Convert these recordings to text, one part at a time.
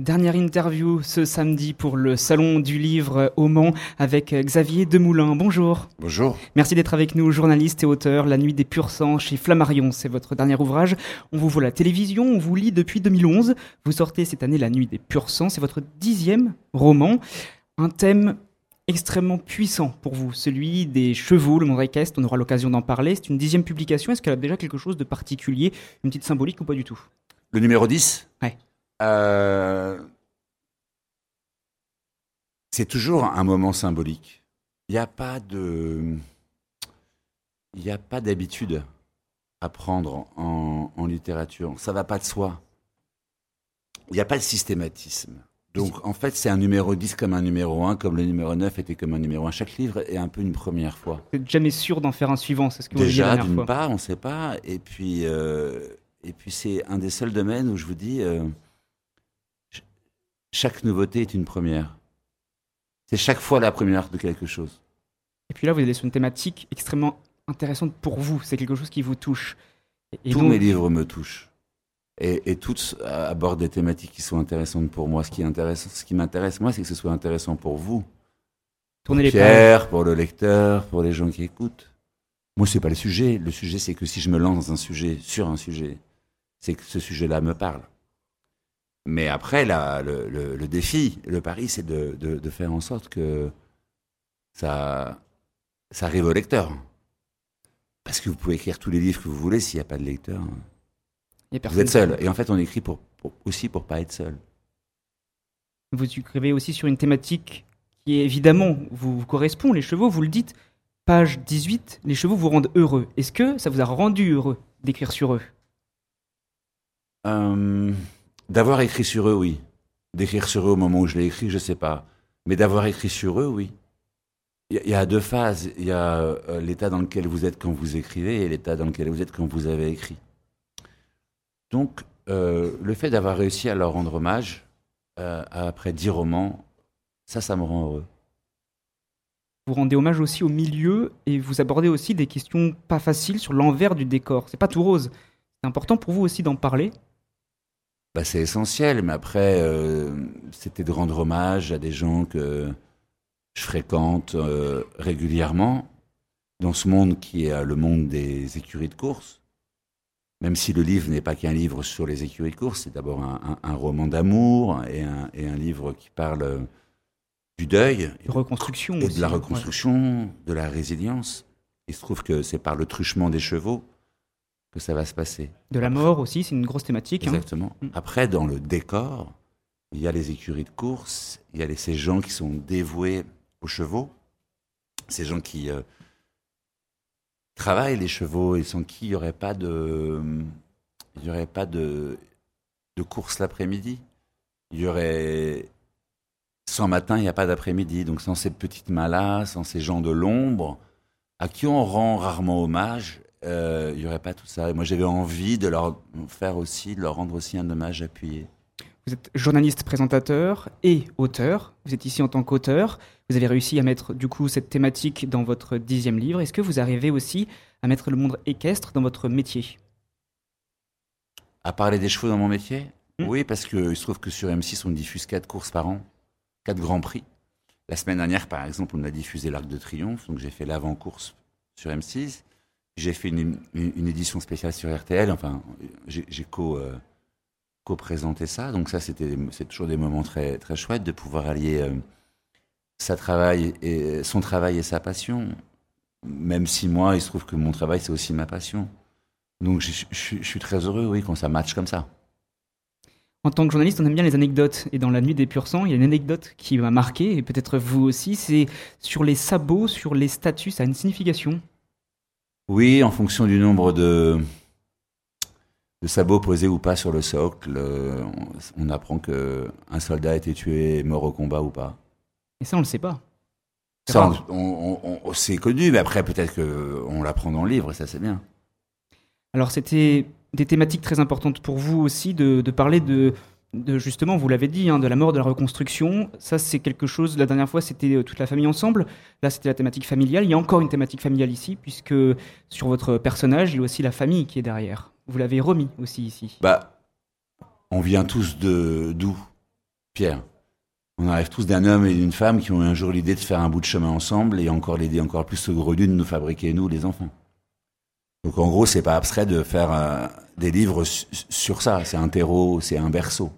Dernière interview ce samedi pour le Salon du Livre au Mans avec Xavier Demoulin. Bonjour. Bonjour. Merci d'être avec nous, journaliste et auteur. La Nuit des Purs Sangs chez Flammarion, c'est votre dernier ouvrage. On vous voit à la télévision, on vous lit depuis 2011. Vous sortez cette année La Nuit des Purs Sangs, c'est votre dixième roman. Un thème extrêmement puissant pour vous, celui des chevaux, le monde équestre. On aura l'occasion d'en parler. C'est une dixième publication. Est-ce qu'elle a déjà quelque chose de particulier, une petite symbolique ou pas du tout? Le numéro 10 Ouais. Euh, c'est toujours un moment symbolique. Il n'y a pas de. Il n'y a pas d'habitude à prendre en, en littérature. Ça va pas de soi. Il n'y a pas de systématisme. Donc, en fait, c'est un numéro 10 comme un numéro 1, comme le numéro 9 était comme un numéro 1. Chaque livre est un peu une première fois. Vous n'êtes jamais sûr d'en faire un suivant, c'est ce que vous Déjà, d'une part, on ne sait pas. Et puis, euh, et puis c'est un des seuls domaines où je vous dis, euh, chaque nouveauté est une première. C'est chaque fois la première de quelque chose. Et puis là, vous allez sur une thématique extrêmement intéressante pour vous. C'est quelque chose qui vous touche. Et Tous donc, mes livres me touchent. Et, et tous euh, abordent des thématiques qui sont intéressantes pour moi. Ce qui, intéresse, ce qui m'intéresse, moi, c'est que ce soit intéressant pour vous. tournez les pages. Pierre, pour le lecteur, pour les gens qui écoutent. Moi, c'est pas le sujet. Le sujet, c'est que si je me lance dans un sujet, sur un sujet, c'est que ce sujet-là me parle. Mais après, le, le- le défi, le pari, c'est de, de- de faire en sorte que ça, ça arrive au lecteur. Parce que vous pouvez écrire tous les livres que vous voulez, s'il n'y a pas de lecteur, a vous êtes seul. Et en fait, on écrit pour, pour- aussi pour pas être seul. Vous écrivez aussi sur une thématique qui, évidemment, vous, vous correspond. Les chevaux, vous le dites. Page 18, les chevaux vous rendent heureux. Est-ce que ça vous a rendu heureux d'écrire sur eux? Euh, d'avoir écrit sur eux, oui. D'écrire sur eux au moment où je l'ai écrit, je sais pas. Mais d'avoir écrit sur eux, oui. Il y, a- il y a deux phases. Il y a euh, l'état dans lequel vous êtes quand vous écrivez et l'état dans lequel vous êtes quand vous avez écrit. Donc, euh, le fait d'avoir réussi à leur rendre hommage euh, après dix romans, ça, ça me rend heureux. Vous rendez hommage aussi au milieu et vous abordez aussi des questions pas faciles sur l'envers du décor. C'est pas tout rose. C'est important pour vous aussi d'en parler. Bah, c'est essentiel, mais après, euh, c'était de rendre hommage à des gens que je fréquente euh, régulièrement dans ce monde qui est euh, le monde des écuries de course. Même si le livre n'est pas qu'un livre sur les écuries de course, c'est d'abord un, un- un roman d'amour et un, et un livre qui parle du deuil De reconstruction et aussi. de la Ouais. reconstruction, de la résilience. Il se trouve que c'est par le truchement des chevaux que ça va se passer. De la mort aussi, c'est une grosse thématique. hein. Exactement. Mm. Après, dans le décor, il y a les écuries de course, il y a les, ces gens qui sont dévoués aux chevaux, ces gens qui euh, travaillent les chevaux et sans qui il n'y aurait pas de, il y aurait pas de, de course l'après-midi. Il y aurait sans matin, il n'y a pas d'après-midi. Donc sans ces petites mains-là, sans ces gens de l'ombre, à qui on rend rarement hommage, euh, il n'y aurait pas tout ça. Et moi, j'avais envie de leur faire aussi, de leur rendre aussi un hommage appuyé. Vous êtes journaliste, présentateur et auteur. Vous êtes ici en tant qu'auteur. Vous avez réussi à mettre du coup cette thématique dans votre dixième livre. Est-ce que vous arrivez aussi à mettre le monde équestre dans votre métier? À parler des chevaux dans mon métier? Mm. Oui, parce qu'il se trouve que sur M6, on diffuse quatre courses par an, quatre grands prix. La semaine dernière, par exemple, on a diffusé l'Arc de Triomphe, donc j'ai fait l'avant-course sur M6. J'ai fait une, édition spéciale sur RTL, enfin, j'ai co, euh, co-présenté ça, donc ça, c'était c'est toujours des moments très, très chouettes de pouvoir allier euh, sa travail et, son travail et sa passion. Même si moi, il se trouve que mon travail, c'est aussi ma passion. Donc je, suis très heureux, oui, quand ça match comme ça. En tant que journaliste, on aime bien les anecdotes. Et dans La Nuit des Purs Sangs, il y a une anecdote qui m'a marqué, et peut-être vous aussi, c'est sur les sabots, sur les statues, ça a une signification. Oui, en fonction du nombre de, de sabots posés ou pas sur le socle, euh, on, on apprend que un soldat a été tué, mort au combat ou pas. Et ça, on le sait pas. Ça, rare. on, on- on- c'est connu, mais après peut-être qu'on l'apprend dans le livre, et ça c'est bien. Alors, c'était des thématiques très importantes pour vous aussi de, de parler de, de, justement, vous l'avez dit, hein, de la mort, de la reconstruction. Ça, c'est quelque chose, la dernière fois, c'était euh, toute la famille ensemble. Là, c'était la thématique familiale. Il y a encore une thématique familiale ici, puisque sur votre personnage, il y a aussi la famille qui est derrière. Vous l'avez remis aussi ici. Bah, on vient tous de d'où Pierre? On arrive tous d'un homme et d'une femme qui ont un jour l'idée de faire un bout de chemin ensemble et encore l'idée encore plus saugrenue de nous fabriquer, nous, les enfants. Donc en gros, c'est pas abstrait de faire euh, des livres sur ça. C'est un terreau, c'est un berceau.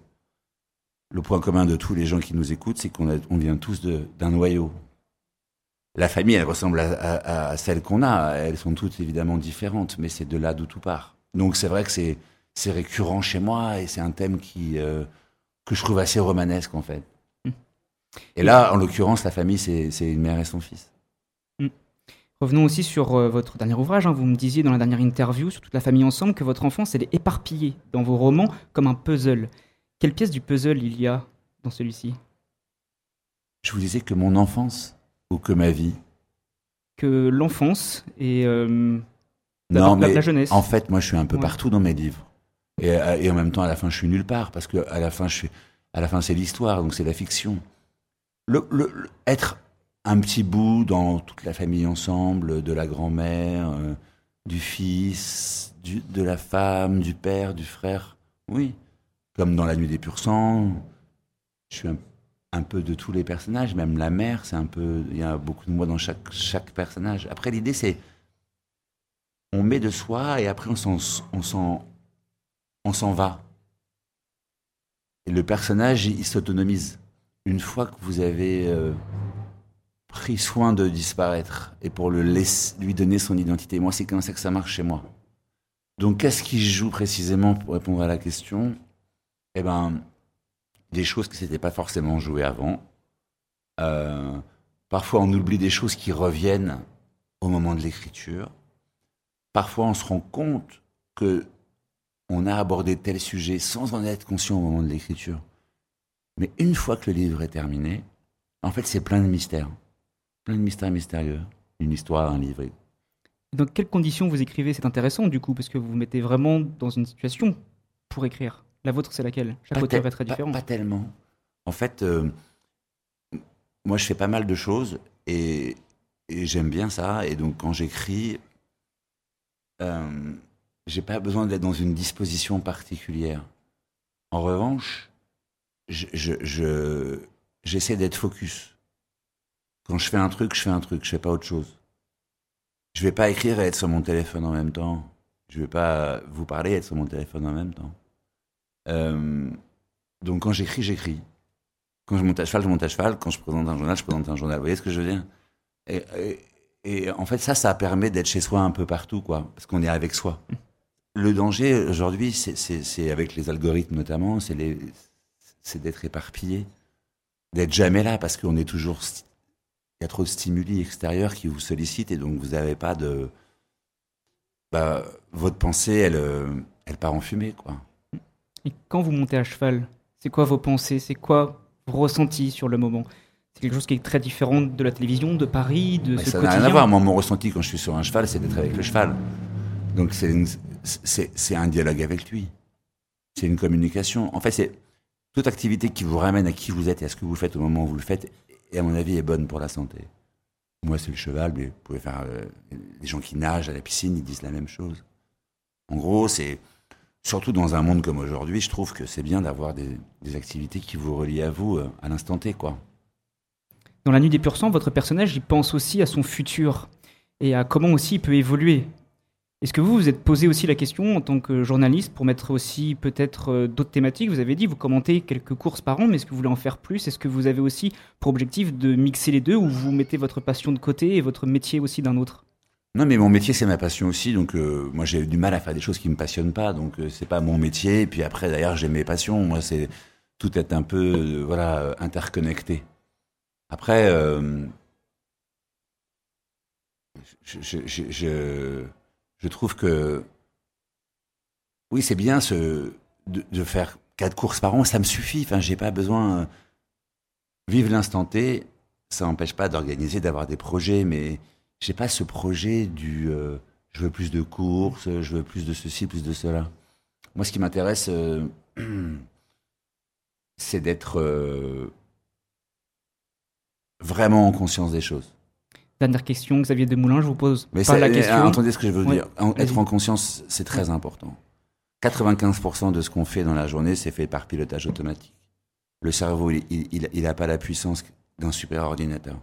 Le point commun de tous les gens qui nous écoutent, c'est qu'on on vient tous d'un noyau. La famille, elle ressemble à, à celle qu'on a. Elles sont toutes évidemment différentes, mais c'est de là d'où tout part. Donc c'est vrai que c'est c'est récurrent chez moi et c'est un thème qui euh, que je trouve assez romanesque en fait. Hmm. Et là, en l'occurrence, la famille, c'est une mère et son fils. Revenons aussi sur euh, votre dernier ouvrage. Hein. Vous me disiez dans la dernière interview sur toute la famille ensemble que votre enfance elle est éparpillée dans vos romans comme un puzzle. Quelle pièce du puzzle il y a dans celui-ci? Je vous disais que mon enfance ou que ma vie Que l'enfance et euh, non, mais En fait, moi, je suis un peu partout dans mes livres. Euh, et, en même temps, à la fin, je suis nulle part parce que à la fin, je suis, à la fin, c'est l'histoire, donc c'est la fiction. Le, être un petit bout dans toute la famille ensemble, de la grand-mère, euh, du fils, de la femme, du père, du frère, oui. Comme dans La Nuit des Purs je suis un, peu de tous les personnages, même la mère, c'est un peu, il y a beaucoup de moi dans chaque, chaque personnage. Après, l'idée, c'est on met de soi et après on s'en, on s'en, on s'en va. Et le personnage, il, s'autonomise. Une fois que vous avez euh, pris soin de disparaître et pour lui donner son identité, moi, c'est comme ça que ça marche chez moi. Donc, qu'est-ce qui joue précisément pour répondre à la question? Eh ben, des choses qui s'étaient pas forcément jouées avant. Euh, parfois, on oublie des choses qui reviennent au moment de l'écriture parfois on se rend compte que on a abordé tel sujet sans en être conscient au moment de l'écriture. Mais une fois que le livre est terminé, en fait, c'est plein de mystères. Plein de mystères mystérieux. Une histoire, un livre. Dans quelles conditions vous écrivez? C'est intéressant, du coup, parce que vous vous mettez vraiment dans une situation pour écrire. La vôtre, c'est laquelle? Chaque auteur est très différent. Pas, tellement. En fait, euh, moi, je fais pas mal de choses et j'aime bien ça. Et donc, quand j'écris, euh, j'ai pas besoin d'être dans une disposition particulière. En revanche, je, j'essaie d'être focus. Quand je fais un truc, je fais un truc, je fais pas autre chose. Je vais pas écrire et être sur mon téléphone en même temps. Je vais pas vous parler et être sur mon téléphone en même temps. Euh, donc quand j'écris, j'écris. Quand je monte à cheval, je monte à cheval. Quand je présente un journal, je présente un journal. Vous voyez ce que je veux dire? Et en fait, ça, ça permet d'être chez soi un peu partout, quoi, parce qu'on est avec soi. Le danger aujourd'hui, c'est avec les algorithmes notamment, c'est d'être éparpillé, d'être jamais là, parce qu'on est toujours, il y a trop de stimuli extérieurs qui vous sollicitent et donc vous n'avez pas de, bah, votre pensée, elle, elle part en fumée, quoi. Et quand vous montez à cheval, c'est quoi vos pensées, c'est quoi vos ressentis sur le moment? C'est quelque chose qui est très différent de la télévision, de Paris, de ce ça n'a rien à voir. Moi, mon ressenti quand je suis sur un cheval, c'est d'être avec le cheval. Donc c'est un dialogue avec lui. C'est une communication. En fait, c'est toute activité qui vous ramène à qui vous êtes et à ce que vous faites au moment où vous le faites, et à mon avis, est bonne pour la santé. Moi, c'est le cheval, mais vous pouvez faire euh, les gens qui nagent à la piscine, ils disent la même chose. En gros, c'est surtout dans un monde comme aujourd'hui, je trouve que c'est bien d'avoir des, activités qui vous relient à vous euh, à l'instant T, quoi. Dans La Nuit des Purs Sang, votre personnage il pense aussi à son futur et à comment aussi il peut évoluer. Est-ce que vous vous êtes posé aussi la question en tant que journaliste pour mettre aussi peut-être euh, d'autres thématiques? Vous avez dit, vous commentez quelques courses par an, mais est-ce que vous voulez en faire plus? Est-ce que vous avez aussi pour objectif de mixer les deux ou vous mettez votre passion de côté et votre métier aussi d'un autre? Non, mais mon métier, c'est ma passion aussi. Donc, euh, moi, j'ai du mal à faire des choses qui me passionnent pas. Donc, euh, c'est pas mon métier. Et puis après, d'ailleurs, j'ai mes passions. Moi, c'est tout est un peu, voilà, interconnecté. Après, euh, je, trouve que oui, c'est bien de, faire quatre courses par an, ça me suffit. Enfin, j'ai pas besoin. Vivre l'instant T, ça n'empêche pas d'organiser, d'avoir des projets, mais j'ai pas ce projet du euh, je veux plus de courses, je veux plus de ceci, plus de cela. Moi, ce qui m'intéresse, euh, c'est d'être vraiment en conscience des choses. Dernière question, Xavier Demoulin, je vous pose Mais pas la question. Entendez ce que je veux dire. être en conscience, c'est très important. 95% de ce qu'on fait dans la journée, c'est fait par pilotage automatique. Le cerveau, il n'a pas la puissance d'un super ordinateur.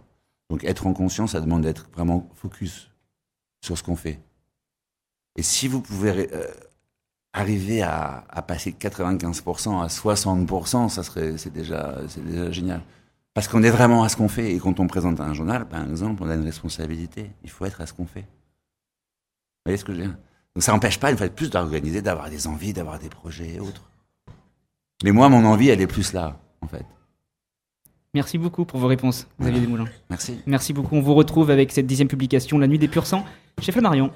Donc être en conscience, ça demande d'être vraiment focus sur ce qu'on fait. Et si vous pouvez euh, arriver à, passer de 95% à 60%, ça serait, c'est déjà, c'est déjà génial. Parce qu'on est vraiment à ce qu'on fait. Et quand on présente un journal, par exemple, on a une responsabilité. Il faut être à ce qu'on fait. Vous voyez ce que je veux dire? Donc ça n'empêche pas, une fois de plus, d'organiser, d'avoir des envies, d'avoir des projets et autres. Mais moi, mon envie, elle est plus là, en fait. Merci beaucoup pour vos réponses, Xavier Desmoulins. Merci. Merci beaucoup. On vous retrouve avec cette dixième publication, La Nuit des Purs Sang, chez Flammarion.